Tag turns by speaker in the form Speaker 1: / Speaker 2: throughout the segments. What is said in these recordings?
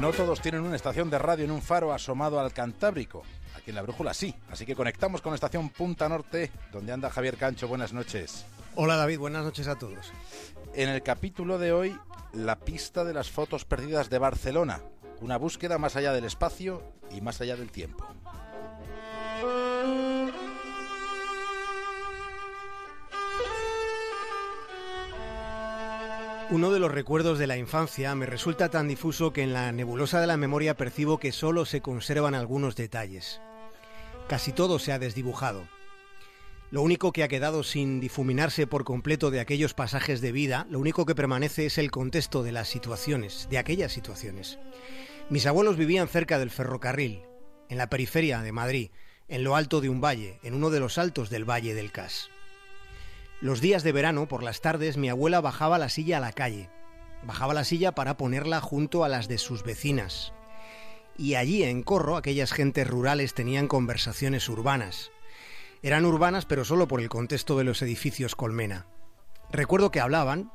Speaker 1: No todos tienen una estación de radio en un faro asomado al Cantábrico. Aquí en la Brújula sí. Así que conectamos con la estación Punta Norte, donde anda Javier Cancho. Buenas noches.
Speaker 2: Hola David, buenas noches a todos.
Speaker 1: En el capítulo de hoy, la pista de las fotos perdidas de Barcelona. Una búsqueda más allá del espacio y más allá del tiempo.
Speaker 2: Uno de los recuerdos de la infancia me resulta tan difuso que en la nebulosa de la memoria percibo que solo se conservan algunos detalles. Casi todo se ha desdibujado. Lo único que ha quedado sin difuminarse por completo de aquellos pasajes de vida, lo único que permanece es el contexto de las situaciones, de aquellas situaciones. Mis abuelos vivían cerca del ferrocarril, en la periferia de Madrid, en lo alto de un valle, en uno de los altos del Valle del Cas. Los días de verano, por las tardes, mi abuela bajaba la silla a la calle. Bajaba la silla para ponerla junto a las de sus vecinas. Y allí, en Corro, aquellas gentes rurales tenían conversaciones urbanas. Eran urbanas, pero solo por el contexto de los edificios colmena. Recuerdo que hablaban,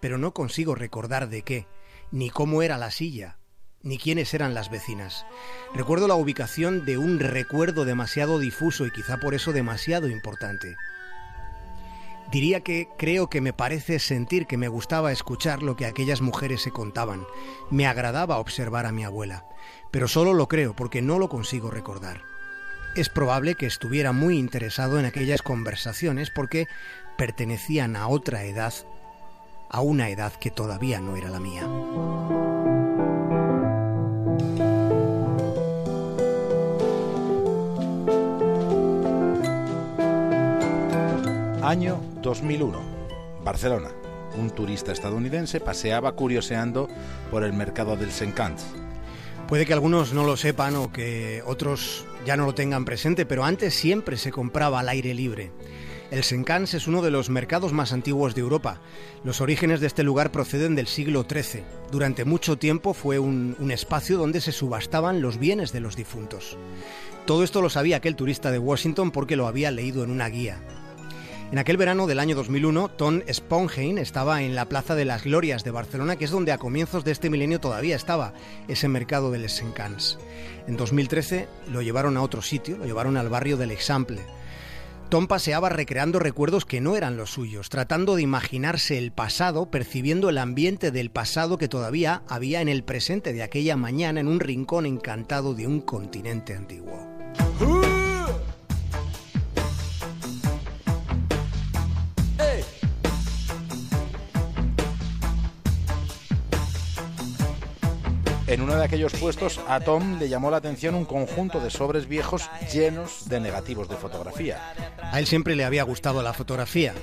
Speaker 2: pero no consigo recordar de qué, ni cómo era la silla, ni quiénes eran las vecinas. Recuerdo la ubicación de un recuerdo demasiado difuso y quizá por eso demasiado importante. Diría que creo que me parece sentir que me gustaba escuchar lo que aquellas mujeres se contaban. Me agradaba observar a mi abuela, pero solo lo creo porque no lo consigo recordar. Es probable que estuviera muy interesado en aquellas conversaciones porque pertenecían a otra edad, a una edad que todavía no era la mía.
Speaker 1: Año 2001. Barcelona. Un turista estadounidense paseaba curioseando por el mercado del Sencants.
Speaker 2: Puede que algunos no lo sepan o que otros ya no lo tengan presente, pero antes siempre se compraba al aire libre. El Sencans es uno de los mercados más antiguos de Europa. Los orígenes de este lugar proceden del siglo XIII. Durante mucho tiempo fue un, un, espacio donde se subastaban los bienes de los difuntos. Todo esto lo sabía aquel turista de Washington porque lo había leído en una guía. En aquel verano del año 2001, Tom Sponheim estaba en la Plaza de las Glorias de Barcelona, que es donde a comienzos de este milenio todavía estaba ese mercado del Sencans. En 2013 lo llevaron a otro sitio, lo llevaron al barrio del Example. Tom paseaba recreando recuerdos que no eran los suyos, tratando de imaginarse el pasado, percibiendo el ambiente del pasado que todavía había en el presente de aquella mañana en un rincón encantado de un continente antiguo.
Speaker 1: En uno de aquellos puestos, a Tom le llamó la atención un conjunto de sobres viejos llenos de negativos de fotografía.
Speaker 2: A él siempre le había gustado la fotografía.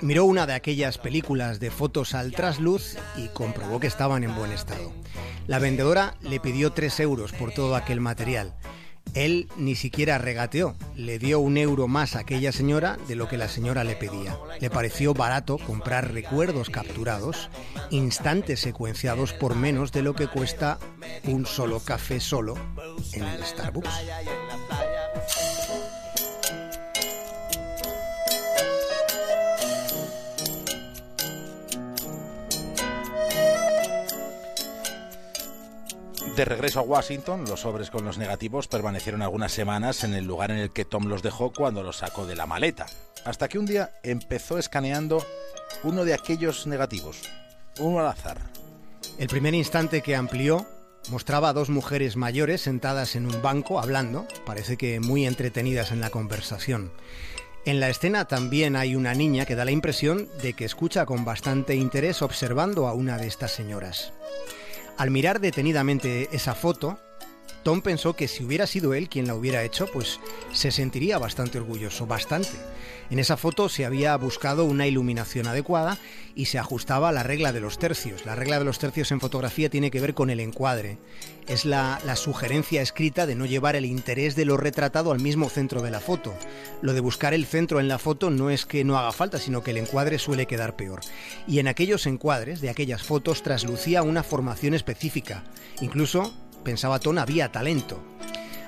Speaker 2: Miró una de aquellas películas de fotos al trasluz y comprobó que estaban en buen estado. La vendedora le pidió 3 euros por todo aquel material. Él ni siquiera regateó, le dio un euro más a aquella señora de lo que la señora le pedía. Le pareció barato comprar recuerdos capturados, instantes secuenciados por menos de lo que cuesta un solo café solo en el Starbucks.
Speaker 1: De regreso a Washington, los sobres con los negativos permanecieron algunas semanas en el lugar en el que Tom los dejó cuando los sacó de la maleta, hasta que un día empezó escaneando uno de aquellos negativos, uno al azar.
Speaker 2: El primer instante que amplió mostraba a dos mujeres mayores sentadas en un banco hablando, parece que muy entretenidas en la conversación. En la escena también hay una niña que da la impresión de que escucha con bastante interés observando a una de estas señoras. Al mirar detenidamente esa foto, Tom pensó que si hubiera sido él quien la hubiera hecho, pues se sentiría bastante orgulloso, bastante. En esa foto se había buscado una iluminación adecuada y se ajustaba a la regla de los tercios. La regla de los tercios en fotografía tiene que ver con el encuadre. Es la, sugerencia escrita de no llevar el interés de lo retratado al mismo centro de la foto. Lo de buscar el centro en la foto no es que no haga falta, sino que el encuadre suele quedar peor. Y en aquellos encuadres de aquellas fotos traslucía una formación específica. Incluso pensaba Ton, había talento.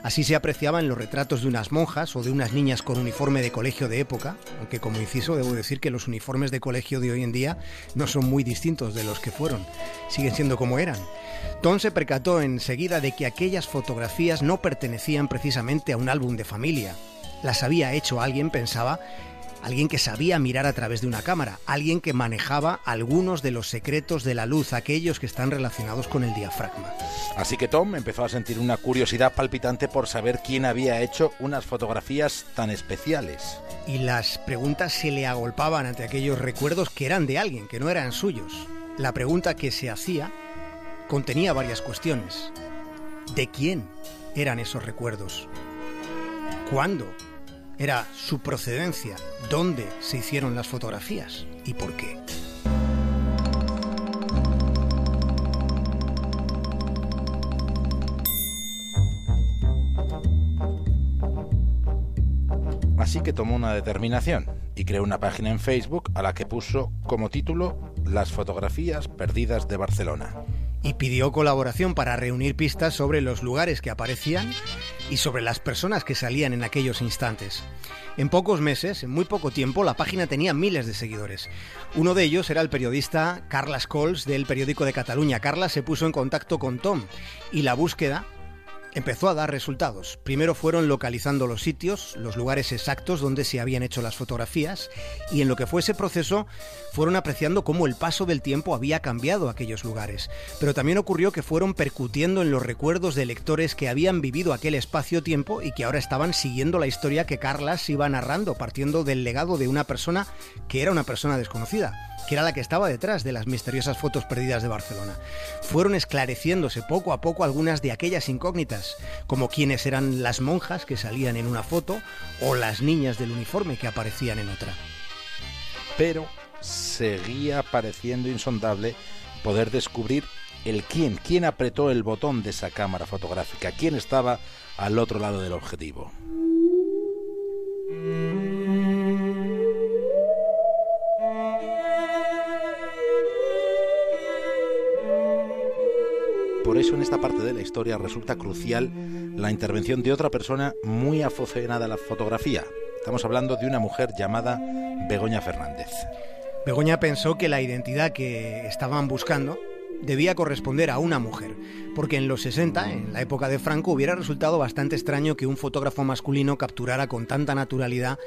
Speaker 2: Así se apreciaba en los retratos de unas monjas o de unas niñas con uniforme de colegio de época, aunque como inciso debo decir que los uniformes de colegio de hoy en día no son muy distintos de los que fueron, siguen siendo como eran. Tom se percató enseguida de que aquellas fotografías no pertenecían precisamente a un álbum de familia. Las había hecho alguien, pensaba, alguien que sabía mirar a través de una cámara, alguien que manejaba algunos de los secretos de la luz, aquellos que están relacionados con el diafragma.
Speaker 1: Así que Tom empezó a sentir una curiosidad palpitante por saber quién había hecho unas fotografías tan especiales.
Speaker 2: Y las preguntas se le agolpaban ante aquellos recuerdos que eran de alguien, que no eran suyos. La pregunta que se hacía contenía varias cuestiones. ¿De quién eran esos recuerdos? ¿Cuándo era su procedencia, dónde se hicieron las fotografías y por qué.
Speaker 1: Así que tomó una determinación y creó una página en Facebook a la que puso como título Las fotografías perdidas de Barcelona
Speaker 2: y pidió colaboración para reunir pistas sobre los lugares que aparecían y sobre las personas que salían en aquellos instantes. En pocos meses, en muy poco tiempo, la página tenía miles de seguidores. Uno de ellos era el periodista Carlas Cols del periódico de Cataluña. Carlas se puso en contacto con Tom y la búsqueda empezó a dar resultados. Primero fueron localizando los sitios, los lugares exactos donde se habían hecho las fotografías y en lo que fue ese proceso fueron apreciando cómo el paso del tiempo había cambiado aquellos lugares. Pero también ocurrió que fueron percutiendo en los recuerdos de lectores que habían vivido aquel espacio-tiempo y que ahora estaban siguiendo la historia que Carlas iba narrando, partiendo del legado de una persona que era una persona desconocida que era la que estaba detrás de las misteriosas fotos perdidas de Barcelona. Fueron esclareciéndose poco a poco algunas de aquellas incógnitas, como quiénes eran las monjas que salían en una foto o las niñas del uniforme que aparecían en otra.
Speaker 1: Pero seguía pareciendo insondable poder descubrir el quién, quién apretó el botón de esa cámara fotográfica, quién estaba al otro lado del objetivo. Eso en esta parte de la historia resulta crucial la intervención de otra persona muy aficionada a la fotografía. Estamos hablando de una mujer llamada Begoña Fernández.
Speaker 2: Begoña pensó que la identidad que estaban buscando debía corresponder a una mujer, porque en los 60, en la época de Franco, hubiera resultado bastante extraño que un fotógrafo masculino capturara con tanta naturalidad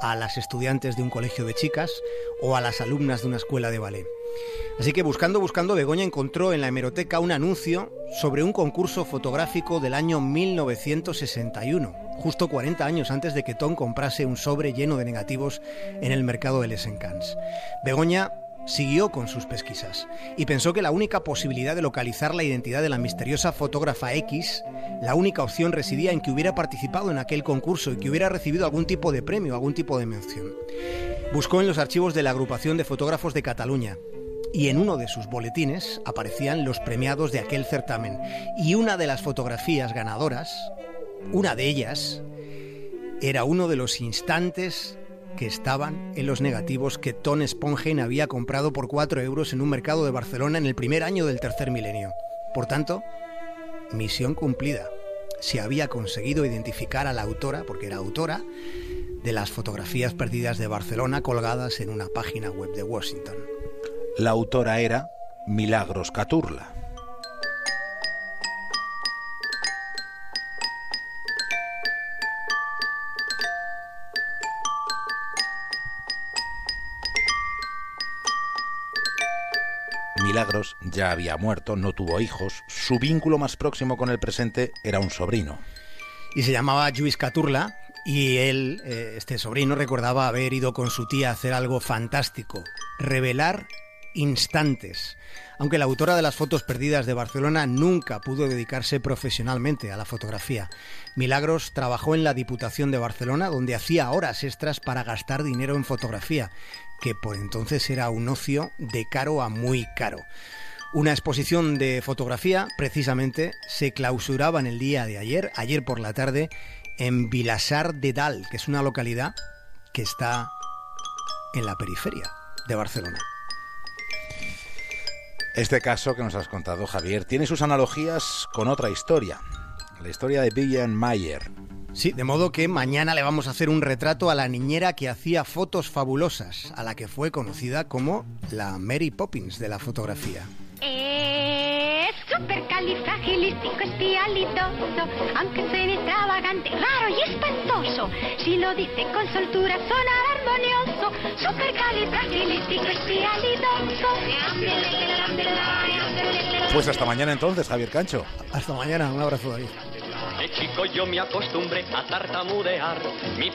Speaker 2: a las estudiantes de un colegio de chicas o a las alumnas de una escuela de ballet. Así que buscando, buscando, Begoña encontró en la hemeroteca un anuncio sobre un concurso fotográfico del año 1961, justo 40 años antes de que Tom comprase un sobre lleno de negativos en el mercado de Les Encants. Begoña siguió con sus pesquisas y pensó que la única posibilidad de localizar la identidad de la misteriosa fotógrafa X, la única opción residía en que hubiera participado en aquel concurso y que hubiera recibido algún tipo de premio, algún tipo de mención. Buscó en los archivos de la agrupación de fotógrafos de Cataluña y en uno de sus boletines aparecían los premiados de aquel certamen. Y una de las fotografías ganadoras, una de ellas, era uno de los instantes que estaban en los negativos que Ton Sponheim había comprado por 4 euros en un mercado de Barcelona en el primer año del tercer milenio. Por tanto, misión cumplida. Se había conseguido identificar a la autora, porque era autora, de las fotografías perdidas de Barcelona colgadas en una página web de Washington.
Speaker 1: La autora era Milagros Caturla. Milagros ya había muerto, no tuvo hijos, su vínculo más próximo con el presente era un sobrino.
Speaker 2: Y se llamaba Luis Caturla, y él, eh, este sobrino, recordaba haber ido con su tía a hacer algo fantástico, revelar instantes. Aunque la autora de las fotos perdidas de Barcelona nunca pudo dedicarse profesionalmente a la fotografía. Milagros trabajó en la Diputación de Barcelona, donde hacía horas extras para gastar dinero en fotografía, que por entonces era un ocio de caro a muy caro. Una exposición de fotografía, precisamente, se clausuraba en el día de ayer, ayer por la tarde, en Vilasar de Dal, que es una localidad que está en la periferia de Barcelona.
Speaker 1: Este caso que nos has contado, Javier, tiene sus analogías con otra historia, la historia de Vivian Mayer.
Speaker 2: Sí, de modo que mañana le vamos a hacer un retrato a la niñera que hacía fotos fabulosas, a la que fue conocida como la Mary Poppins de la fotografía.
Speaker 3: Es super Supercalifragilístico espialidoso, aunque y Si lo dice con soltura sonará armonioso. Supercalifragilístico espialidoso.
Speaker 1: Pues hasta mañana entonces, Javier Cancho.
Speaker 2: Hasta mañana, un abrazo David.
Speaker 4: De chico yo me acostumbré a tartamudear. Mi